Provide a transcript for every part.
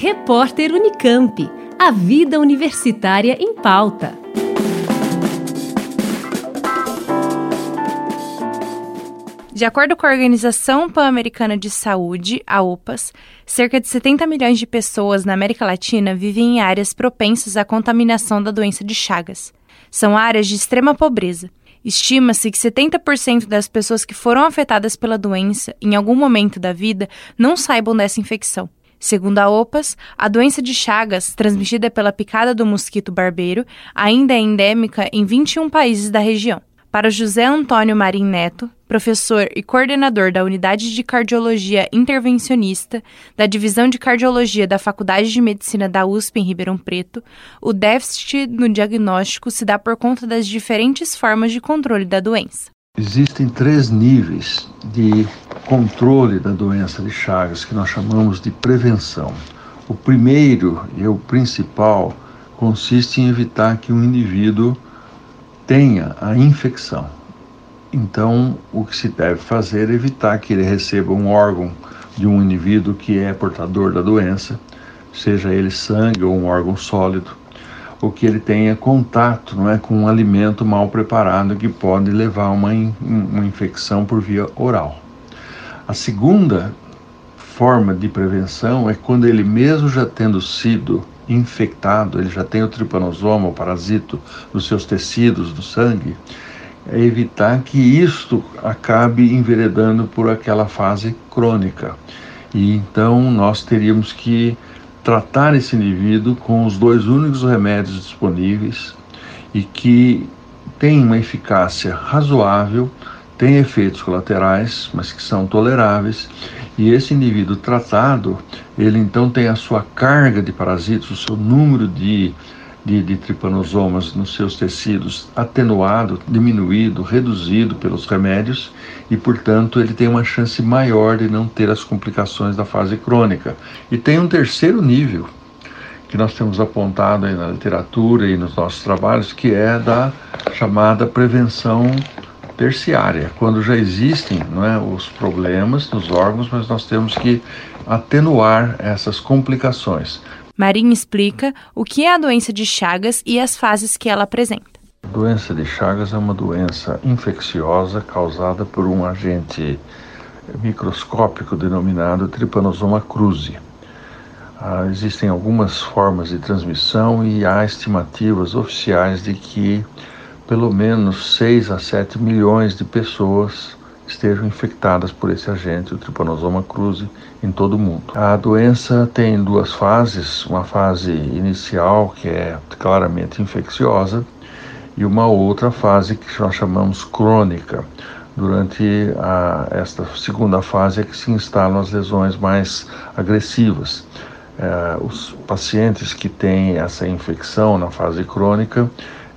Repórter Unicamp. A vida universitária em pauta. De acordo com a Organização Pan-Americana de Saúde, a OPAS, cerca de 70 milhões de pessoas na América Latina vivem em áreas propensas à contaminação da doença de Chagas. São áreas de extrema pobreza. Estima-se que 70% das pessoas que foram afetadas pela doença em algum momento da vida não saibam dessa infecção. Segundo a OPAS, a doença de Chagas, transmitida pela picada do mosquito barbeiro, ainda é endêmica em 21 países da região. Para José Antônio Marim Neto, professor e coordenador da Unidade de Cardiologia Intervencionista da Divisão de Cardiologia da Faculdade de Medicina da USP em Ribeirão Preto, o déficit no diagnóstico se dá por conta das diferentes formas de controle da doença. Existem três níveis de controle da doença de Chagas que nós chamamos de prevenção. O primeiro e o principal consiste em evitar que um indivíduo tenha a infecção. Então, o que se deve fazer é evitar que ele receba um órgão de um indivíduo que é portador da doença, seja ele sangue ou um órgão sólido, ou que ele tenha contato não é, com um alimento mal preparado que pode levar a uma, uma infecção por via oral. A segunda forma de prevenção é quando ele mesmo já tendo sido infectado, ele já tem o tripanosoma, o parasito, nos seus tecidos, no sangue, é evitar que isto acabe enveredando por aquela fase crônica. E então nós teríamos que tratar esse indivíduo com os dois únicos remédios disponíveis e que tem uma eficácia razoável, tem efeitos colaterais, mas que são toleráveis. E esse indivíduo tratado, ele então tem a sua carga de parasitas, o seu número de, de, de tripanosomas nos seus tecidos atenuado, diminuído, reduzido pelos remédios e, portanto, ele tem uma chance maior de não ter as complicações da fase crônica. E tem um terceiro nível que nós temos apontado aí na literatura e nos nossos trabalhos, que é da chamada prevenção terciária, quando já existem é, os problemas nos órgãos, mas nós temos que atenuar essas complicações. Marinho explica o que é a doença de Chagas e as fases que ela apresenta. A doença de Chagas é uma doença infecciosa causada por um agente microscópico denominado Trypanosoma cruzi. Ah, existem algumas formas de transmissão e há estimativas oficiais de que pelo menos 6 a 7 milhões de pessoas estejam infectadas por esse agente, o Trypanosoma cruzi, em todo o mundo. A doença tem duas fases, uma fase inicial que é claramente infecciosa e uma outra fase que nós chamamos crônica. Durante a, esta segunda fase é que se instalam as lesões mais agressivas. É, os pacientes que têm essa infecção na fase crônica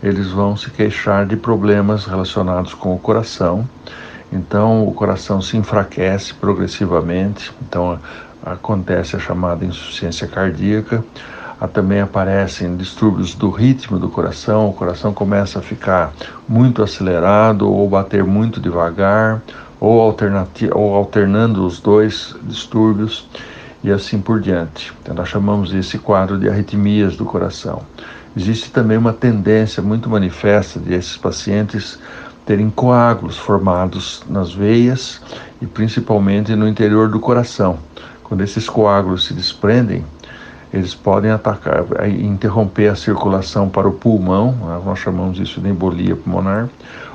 eles vão se queixar de problemas relacionados com o coração. Então, o coração se enfraquece progressivamente, então acontece a chamada insuficiência cardíaca. Também aparecem distúrbios do ritmo do coração, o coração começa a ficar muito acelerado ou bater muito devagar, ou, ou alternando os dois distúrbios e assim por diante. Então, nós chamamos esse quadro de arritmias do coração. Existe também uma tendência muito manifesta de esses pacientes terem coágulos formados nas veias e principalmente no interior do coração. Quando esses coágulos se desprendem, eles podem atacar, interromper a circulação para o pulmão, né? nós chamamos isso de embolia pulmonar,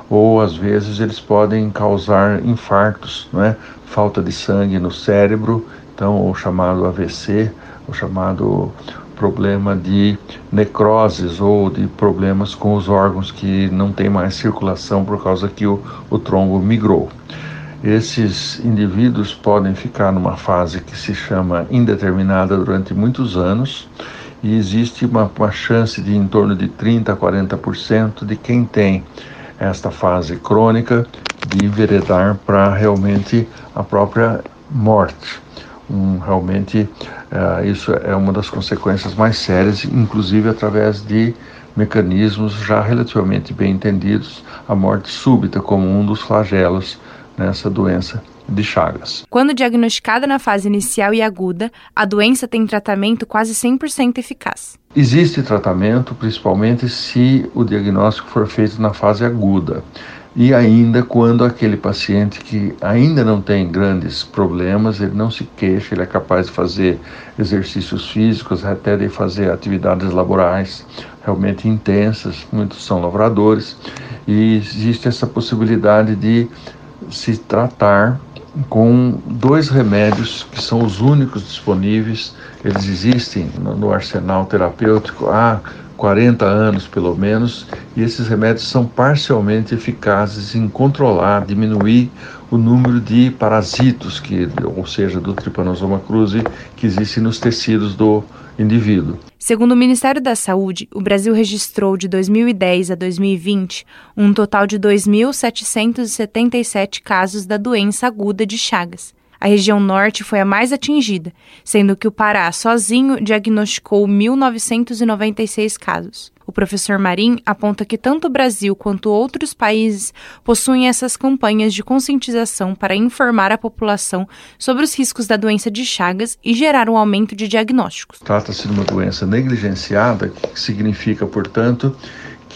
ou às vezes eles podem causar infartos, não é? falta de sangue no cérebro, então o chamado AVC, o chamado problema de necroses ou de problemas com os órgãos que não tem mais circulação por causa que o, o trombo migrou. Esses indivíduos podem ficar numa fase que se chama indeterminada durante muitos anos e existe uma, uma chance de em torno de 30 a 40% de quem tem esta fase crônica de enveredar para realmente a própria morte um, realmente uh, isso é uma das consequências mais sérias, inclusive através de mecanismos já relativamente bem entendidos, a morte súbita como um dos flagelos nessa doença de Chagas. Quando diagnosticada na fase inicial e aguda, a doença tem tratamento quase 100% eficaz. Existe tratamento, principalmente se o diagnóstico for feito na fase aguda. E ainda quando aquele paciente que ainda não tem grandes problemas, ele não se queixa, ele é capaz de fazer exercícios físicos, até de fazer atividades laborais realmente intensas, muitos são lavradores, e existe essa possibilidade de se tratar com dois remédios que são os únicos disponíveis. Eles existem no, arsenal terapêutico há 40 anos pelo menos, e esses remédios são parcialmente eficazes em controlar, diminuir o número de parasitos, que, ou seja, do Trypanosoma cruzi, que existe nos tecidos do indivíduo. Segundo o Ministério da Saúde, o Brasil registrou de 2010 a 2020 um total de 2.777 casos da doença aguda de Chagas. A região norte foi a mais atingida, sendo que o Pará sozinho diagnosticou 1.996 casos. O professor Marim aponta que tanto o Brasil quanto outros países possuem essas campanhas de conscientização para informar a população sobre os riscos da doença de Chagas e gerar um aumento de diagnósticos. Trata-se de uma doença negligenciada, que significa, portanto,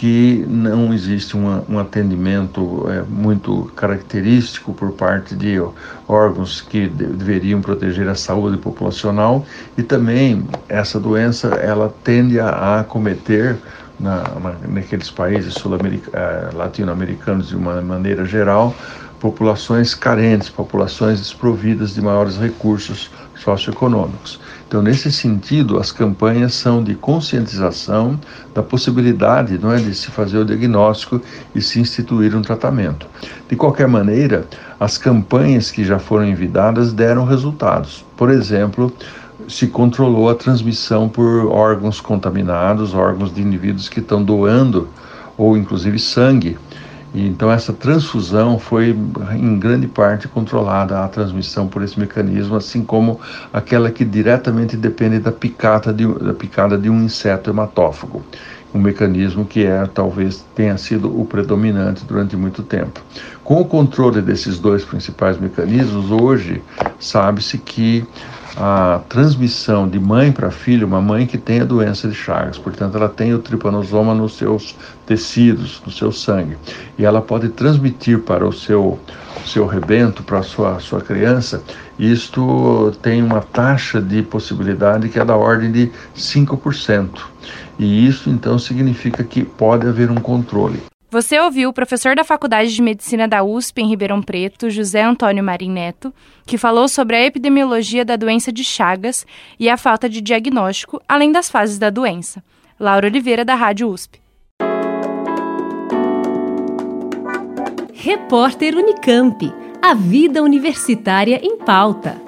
que não existe uma, um atendimento é, muito característico por parte de órgãos que de, deveriam proteger a saúde populacional e também essa doença ela tende a acometer na, na, naqueles países eh, latino-americanos de uma maneira geral populações carentes, populações desprovidas de maiores recursos socioeconômicos. Então, nesse sentido, as campanhas são de conscientização da possibilidade não é, de se fazer o diagnóstico e se instituir um tratamento. De qualquer maneira, as campanhas que já foram envidadas deram resultados. Por exemplo, se controlou a transmissão por órgãos contaminados, órgãos de indivíduos que estão doando ou inclusive sangue então essa transfusão foi em grande parte controlada a transmissão por esse mecanismo, assim como aquela que diretamente depende da picada de, da picada de um inseto hematófago, um mecanismo que é talvez tenha sido o predominante durante muito tempo. Com o controle desses dois principais mecanismos, hoje sabe-se que a transmissão de mãe para filho, uma mãe que tem a doença de Chagas, portanto, ela tem o tripanosoma nos seus tecidos, no seu sangue, e ela pode transmitir para o seu, seu rebento, para a sua, sua criança, isto tem uma taxa de possibilidade que é da ordem de 5%. E isso então significa que pode haver um controle. Você ouviu o professor da Faculdade de Medicina da USP em Ribeirão Preto, José Antônio Marim Neto, que falou sobre a epidemiologia da doença de Chagas e a falta de diagnóstico, além das fases da doença. Laura Oliveira, da Rádio USP. Repórter Unicamp. A vida universitária em pauta.